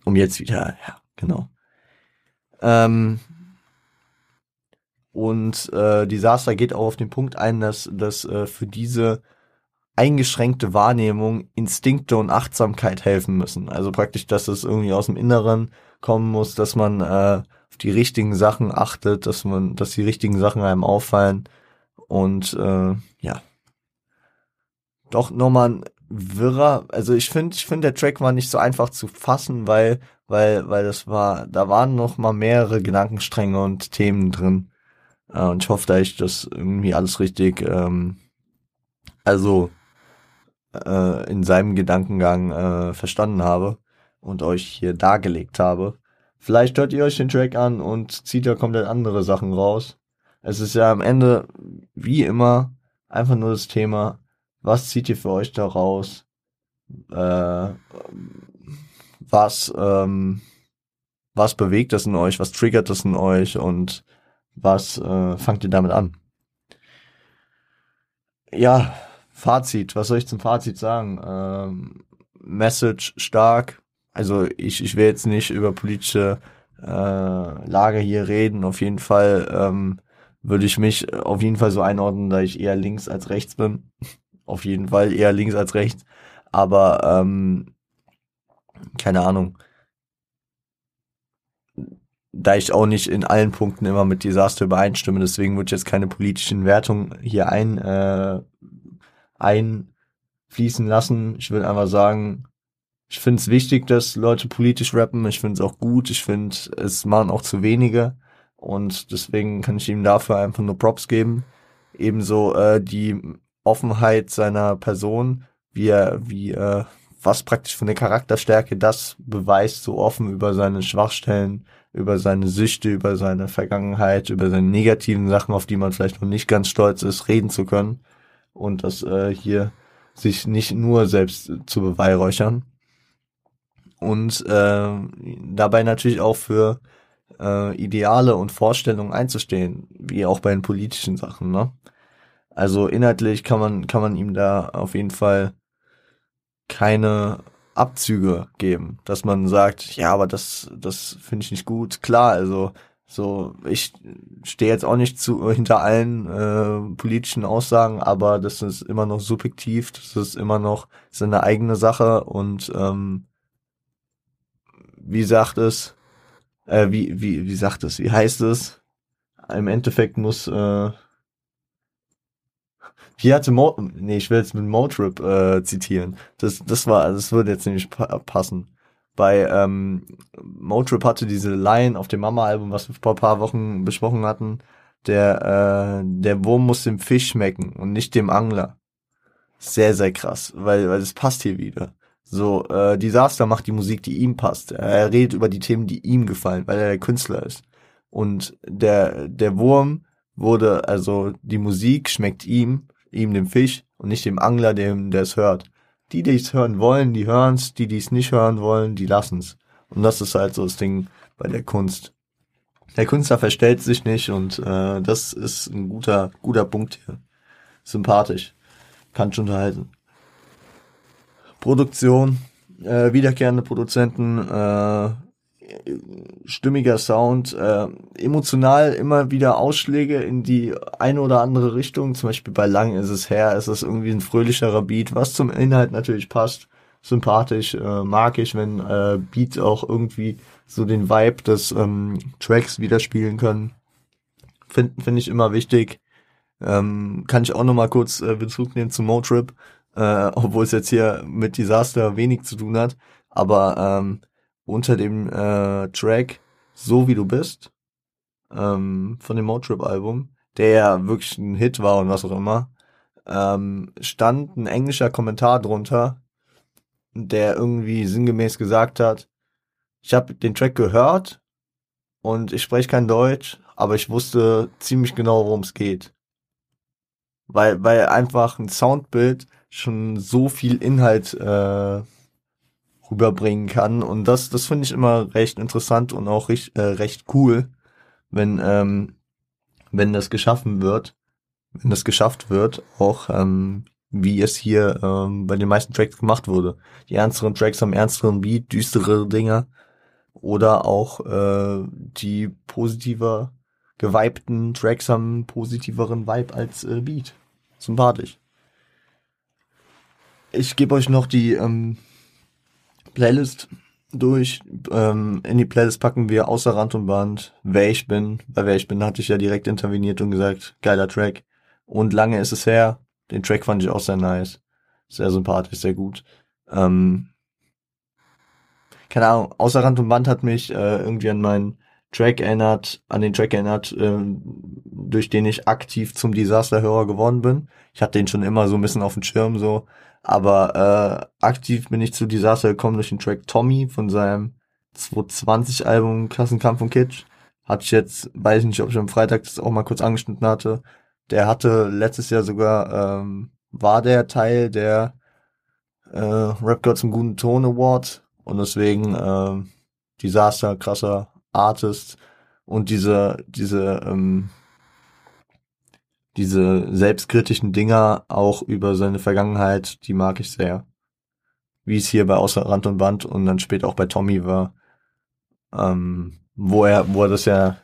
Um jetzt wieder, ja, genau. Ähm, und äh, Disaster geht auch auf den Punkt ein, dass, dass äh, für diese eingeschränkte Wahrnehmung, Instinkte und Achtsamkeit helfen müssen. Also praktisch, dass es irgendwie aus dem Inneren kommen muss, dass man äh, auf die richtigen Sachen achtet, dass man, dass die richtigen Sachen einem auffallen und äh, ja. Doch nochmal ein wirrer, also ich finde, ich finde der Track war nicht so einfach zu fassen, weil, weil, weil das war, da waren noch mal mehrere Gedankenstränge und Themen drin. Äh, und ich hoffe, dass ich das irgendwie alles richtig, ähm, also äh, in seinem Gedankengang äh, verstanden habe und euch hier dargelegt habe. Vielleicht hört ihr euch den Track an und zieht ja komplett andere Sachen raus. Es ist ja am Ende, wie immer, einfach nur das Thema, was zieht ihr für euch da raus? Äh, was, ähm, was bewegt das in euch? Was triggert das in euch? Und was äh, fangt ihr damit an? ja, Fazit, was soll ich zum Fazit sagen? Ähm, Message stark. Also ich, ich will jetzt nicht über politische äh, Lage hier reden. Auf jeden Fall ähm, würde ich mich auf jeden Fall so einordnen, da ich eher links als rechts bin. auf jeden Fall eher links als rechts. Aber ähm, keine Ahnung. Da ich auch nicht in allen Punkten immer mit Desaster übereinstimme, deswegen würde ich jetzt keine politischen Wertungen hier ein, äh, einfließen lassen. Ich würde einfach sagen, ich finde es wichtig, dass Leute politisch rappen. Ich finde es auch gut. Ich finde, es machen auch zu wenige. Und deswegen kann ich ihm dafür einfach nur Props geben. Ebenso äh, die Offenheit seiner Person, wie er, wie äh, was praktisch von der Charakterstärke das beweist, so offen über seine Schwachstellen, über seine Süchte, über seine Vergangenheit, über seine negativen Sachen, auf die man vielleicht noch nicht ganz stolz ist, reden zu können. Und das äh, hier sich nicht nur selbst zu beweihräuchern. Und äh, dabei natürlich auch für äh, Ideale und Vorstellungen einzustehen, wie auch bei den politischen Sachen, ne? Also inhaltlich kann man, kann man ihm da auf jeden Fall keine Abzüge geben, dass man sagt, ja, aber das, das finde ich nicht gut. Klar, also so, ich stehe jetzt auch nicht zu, hinter allen äh, politischen Aussagen, aber das ist immer noch subjektiv, das ist immer noch seine eigene Sache und ähm, wie sagt es, äh, wie, wie, wie sagt es, wie heißt es? Im Endeffekt muss äh, hier hatte Mo, nee, ich will jetzt mit Motrip äh, zitieren. Das, das war, das würde jetzt nämlich pa passen. Bei ähm, Motrip hatte diese Line auf dem Mama-Album, was wir vor paar Wochen besprochen hatten. Der, äh, der Wurm muss dem Fisch schmecken und nicht dem Angler. Sehr, sehr krass, weil, weil das passt hier wieder. So, äh, Disaster macht die Musik, die ihm passt. Er redet über die Themen, die ihm gefallen, weil er der Künstler ist. Und der, der Wurm wurde, also die Musik schmeckt ihm ihm dem Fisch und nicht dem Angler, dem der es hört. Die, die es hören wollen, die hören's, die, die es nicht hören wollen, die lassen's. Und das ist halt so das Ding bei der Kunst. Der Künstler verstellt sich nicht und äh, das ist ein guter, guter Punkt hier. Sympathisch. Kann schon unterhalten. Produktion, äh, wiederkehrende Produzenten, äh, stimmiger Sound, äh, emotional immer wieder Ausschläge in die eine oder andere Richtung. Zum Beispiel bei Lang ist es her, ist es irgendwie ein fröhlicherer Beat, was zum Inhalt natürlich passt. Sympathisch, äh, mag ich, wenn äh, Beats auch irgendwie so den Vibe des ähm, Tracks widerspielen können. Finde find ich immer wichtig. Ähm, kann ich auch noch mal kurz äh, Bezug nehmen zu Motrip, äh, obwohl es jetzt hier mit Disaster wenig zu tun hat. Aber ähm, unter dem äh, Track So wie du bist ähm, von dem Motrip-Album, der ja wirklich ein Hit war und was auch immer, ähm, stand ein englischer Kommentar drunter, der irgendwie sinngemäß gesagt hat, ich habe den Track gehört und ich spreche kein Deutsch, aber ich wusste ziemlich genau, worum es geht. Weil, weil einfach ein Soundbild schon so viel Inhalt äh, rüberbringen kann. Und das, das finde ich immer recht interessant und auch recht, äh, recht cool, wenn, ähm, wenn das geschaffen wird, wenn das geschafft wird, auch ähm, wie es hier ähm, bei den meisten Tracks gemacht wurde. Die ernsteren Tracks haben ernsteren Beat, düstere Dinger oder auch äh, die positiver gewibten Tracks haben positiveren Vibe als äh, Beat. Sympathisch. Ich gebe euch noch die ähm, Playlist durch. Ähm, in die Playlist packen wir außer Rand und Band, wer ich bin. Bei wer ich bin hatte ich ja direkt interveniert und gesagt, geiler Track. Und lange ist es her. Den Track fand ich auch sehr nice. Sehr sympathisch, sehr gut. Ähm, keine Ahnung, außer Rand und Band hat mich äh, irgendwie an meinen Track erinnert, an den Track erinnert, äh, durch den ich aktiv zum Desasterhörer geworden bin. Ich hatte den schon immer so ein bisschen auf dem Schirm, so aber äh, aktiv bin ich zu Disaster gekommen durch den Track Tommy von seinem 220 Album Klassenkampf und Kitsch. Hatte ich jetzt, weiß ich nicht, ob ich am Freitag das auch mal kurz angeschnitten hatte. Der hatte letztes Jahr sogar, ähm, war der Teil der äh, Rap God zum guten Ton Award und deswegen äh, Disaster, krasser Artist und diese, diese, ähm, diese selbstkritischen Dinger auch über seine Vergangenheit, die mag ich sehr. Wie es hier bei Außer Rand und Band und dann später auch bei Tommy war, ähm, wo er, wo er das ja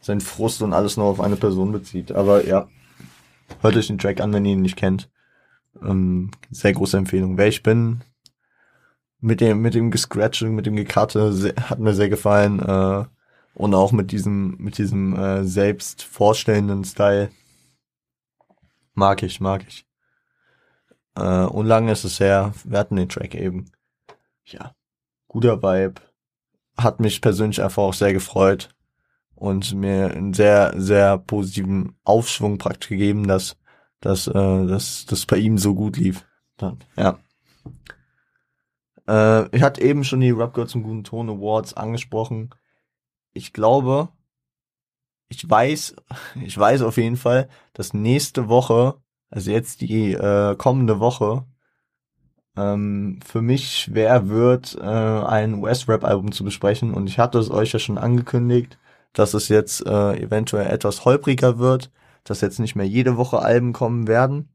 sein Frust und alles nur auf eine Person bezieht. Aber ja, hört euch den Track an, wenn ihr ihn nicht kennt. Ähm, sehr große Empfehlung. Wer ich bin, mit dem, mit dem Gescratching, mit dem Gekatte, hat mir sehr gefallen. Äh, und auch mit diesem, mit diesem äh, selbst vorstellenden Style. Mag ich, mag ich. Äh, und lange ist es her, wir hatten den Track eben. Ja, guter Vibe. Hat mich persönlich einfach auch sehr gefreut und mir einen sehr, sehr positiven Aufschwung praktisch gegeben, dass, dass, äh, dass das bei ihm so gut lief. Dann, ja. Äh, ich hatte eben schon die Rap Girl zum guten Ton Awards angesprochen. Ich glaube, ich weiß, ich weiß auf jeden Fall, dass nächste Woche, also jetzt die äh, kommende Woche, ähm, für mich schwer wird, äh, ein US-Rap-Album zu besprechen. Und ich hatte es euch ja schon angekündigt, dass es jetzt äh, eventuell etwas holpriger wird, dass jetzt nicht mehr jede Woche Alben kommen werden.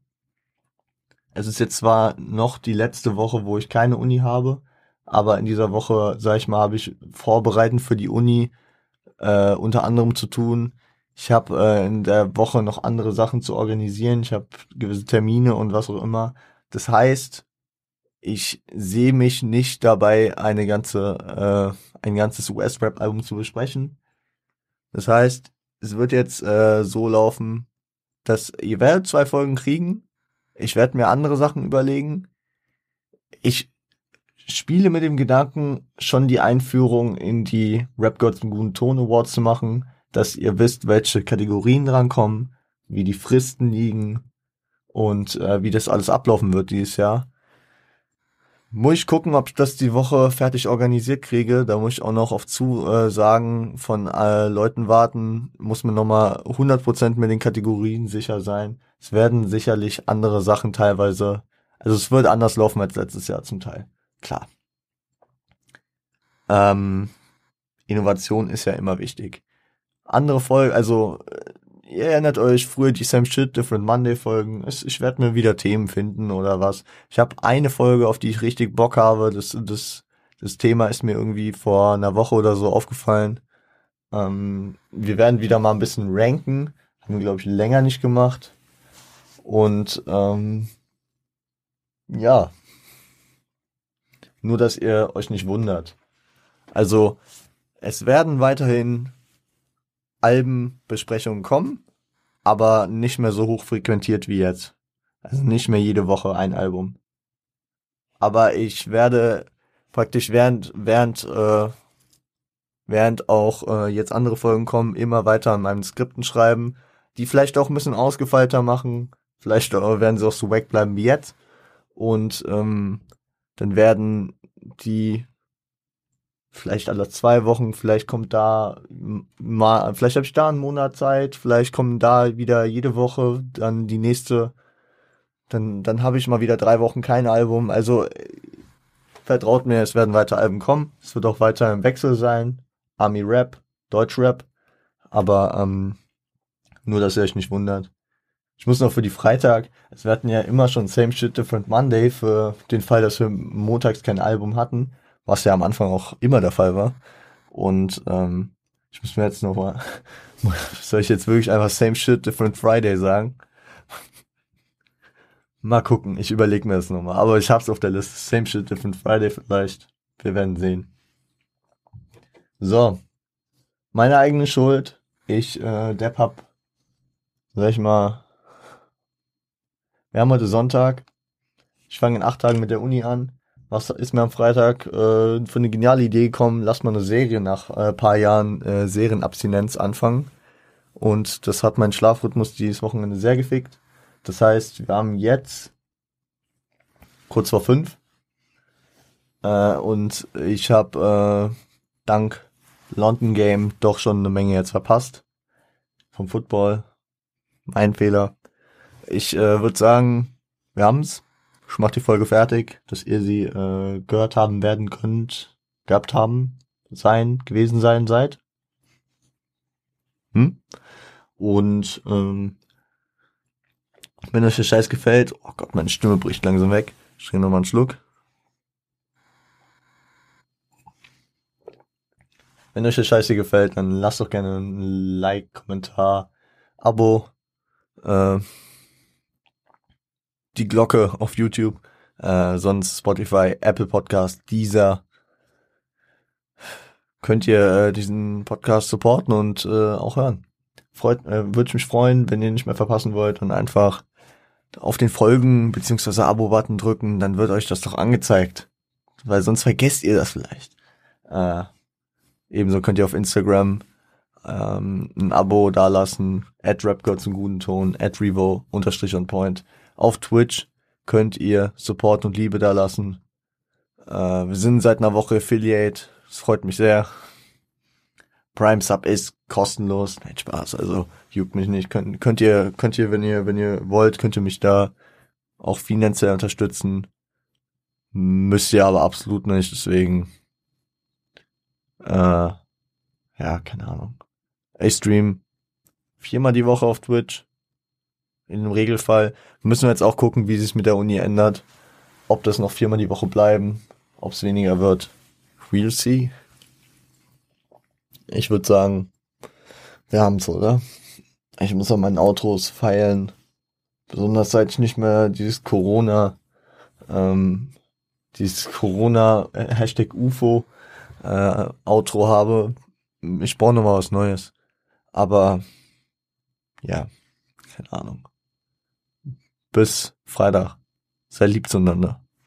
Es ist jetzt zwar noch die letzte Woche, wo ich keine Uni habe, aber in dieser Woche, sag ich mal, habe ich vorbereitend für die Uni äh, unter anderem zu tun. Ich habe äh, in der Woche noch andere Sachen zu organisieren. Ich habe gewisse Termine und was auch immer. Das heißt, ich sehe mich nicht dabei, eine ganze, äh, ein ganzes US-Rap-Album zu besprechen. Das heißt, es wird jetzt äh, so laufen, dass ihr werdet zwei Folgen kriegen. Ich werde mir andere Sachen überlegen. Ich spiele mit dem Gedanken, schon die Einführung in die Rap Gods im guten Ton Awards zu machen, dass ihr wisst, welche Kategorien drankommen, wie die Fristen liegen und äh, wie das alles ablaufen wird dieses Jahr. Muss ich gucken, ob ich das die Woche fertig organisiert kriege. Da muss ich auch noch auf Zusagen von äh, Leuten warten. Muss man nochmal 100% mit den Kategorien sicher sein. Es werden sicherlich andere Sachen teilweise, also es wird anders laufen als letztes Jahr zum Teil. Klar. Ähm, Innovation ist ja immer wichtig. Andere Folgen, also ihr erinnert euch früher die Same Shit, Different Monday Folgen. Ich werde mir wieder Themen finden oder was. Ich habe eine Folge, auf die ich richtig Bock habe. Das, das, das Thema ist mir irgendwie vor einer Woche oder so aufgefallen. Ähm, wir werden wieder mal ein bisschen ranken. Haben wir, glaube ich, länger nicht gemacht. Und ähm, ja. Nur, dass ihr euch nicht wundert. Also, es werden weiterhin Albenbesprechungen kommen, aber nicht mehr so hoch frequentiert wie jetzt. Also nicht mehr jede Woche ein Album. Aber ich werde praktisch während während äh, während auch äh, jetzt andere Folgen kommen, immer weiter an meinen Skripten schreiben, die vielleicht auch ein bisschen ausgefeilter machen. Vielleicht äh, werden sie auch so weg bleiben wie jetzt. Und ähm, dann werden die vielleicht alle zwei Wochen, vielleicht kommt da mal, vielleicht habe ich da einen Monat Zeit, vielleicht kommen da wieder jede Woche, dann die nächste, dann, dann habe ich mal wieder drei Wochen kein Album. Also vertraut mir, es werden weiter Alben kommen. Es wird auch weiter im Wechsel sein. Army Rap, Deutsch Rap. Aber ähm, nur, dass ihr euch nicht wundert. Ich muss noch für die Freitag, es hatten ja immer schon Same Shit Different Monday für den Fall, dass wir montags kein Album hatten was ja am Anfang auch immer der Fall war. Und ähm, ich muss mir jetzt noch mal, soll ich jetzt wirklich einfach Same Shit, Different Friday sagen? mal gucken, ich überlege mir das nochmal. Aber ich hab's auf der Liste. Same Shit, Different Friday vielleicht. Wir werden sehen. So. Meine eigene Schuld. Ich, äh, Depp hab, sag ich mal, wir haben heute Sonntag. Ich fange in acht Tagen mit der Uni an was ist mir am Freitag äh, für eine geniale Idee gekommen, lass mal eine Serie nach äh, paar Jahren äh, Serienabstinenz anfangen. Und das hat meinen Schlafrhythmus dieses Wochenende sehr gefickt. Das heißt, wir haben jetzt kurz vor fünf. Äh, und ich habe äh, dank London Game doch schon eine Menge jetzt verpasst. Vom Football. Mein Fehler. Ich äh, würde sagen, wir haben's. Ich mach die Folge fertig, dass ihr sie äh, gehört haben werden könnt, gehabt haben, sein, gewesen sein seid. Hm? Und ähm, Wenn euch der Scheiß gefällt, oh Gott, meine Stimme bricht langsam weg. Ich trinke nochmal einen Schluck. Wenn euch der Scheiß hier gefällt, dann lasst doch gerne ein Like, Kommentar, Abo, äh, die Glocke auf YouTube, äh, sonst Spotify, Apple Podcast, dieser könnt ihr äh, diesen Podcast supporten und äh, auch hören. Freut, äh, würde ich mich freuen, wenn ihr nicht mehr verpassen wollt und einfach auf den Folgen beziehungsweise Abo-Button drücken, dann wird euch das doch angezeigt. Weil sonst vergesst ihr das vielleicht. Äh, ebenso könnt ihr auf Instagram ähm, ein Abo dalassen, at Rapgirl zum guten Ton, at Revo unterstrich on point. Auf Twitch könnt ihr Support und Liebe dalassen. Äh, wir sind seit einer Woche Affiliate. Das freut mich sehr. Prime Sub ist kostenlos. Nein, Spaß. Also juckt mich nicht. Könnt, könnt ihr, könnt ihr, wenn ihr, wenn ihr wollt, könnt ihr mich da auch finanziell unterstützen. Müsst ihr aber absolut nicht. Deswegen, äh, ja, keine Ahnung. Ich stream viermal die Woche auf Twitch. In dem Regelfall müssen wir jetzt auch gucken, wie sich mit der Uni ändert. Ob das noch viermal die Woche bleiben, ob es weniger wird. We'll see. Ich würde sagen, wir haben's, oder? Ich muss an meinen Autos feilen. Besonders seit ich nicht mehr dieses Corona, ähm, dieses Corona äh, Hashtag UFO äh, Outro habe. Ich brauche nochmal was Neues. Aber ja, keine Ahnung. Bis Freitag. Sei lieb zueinander.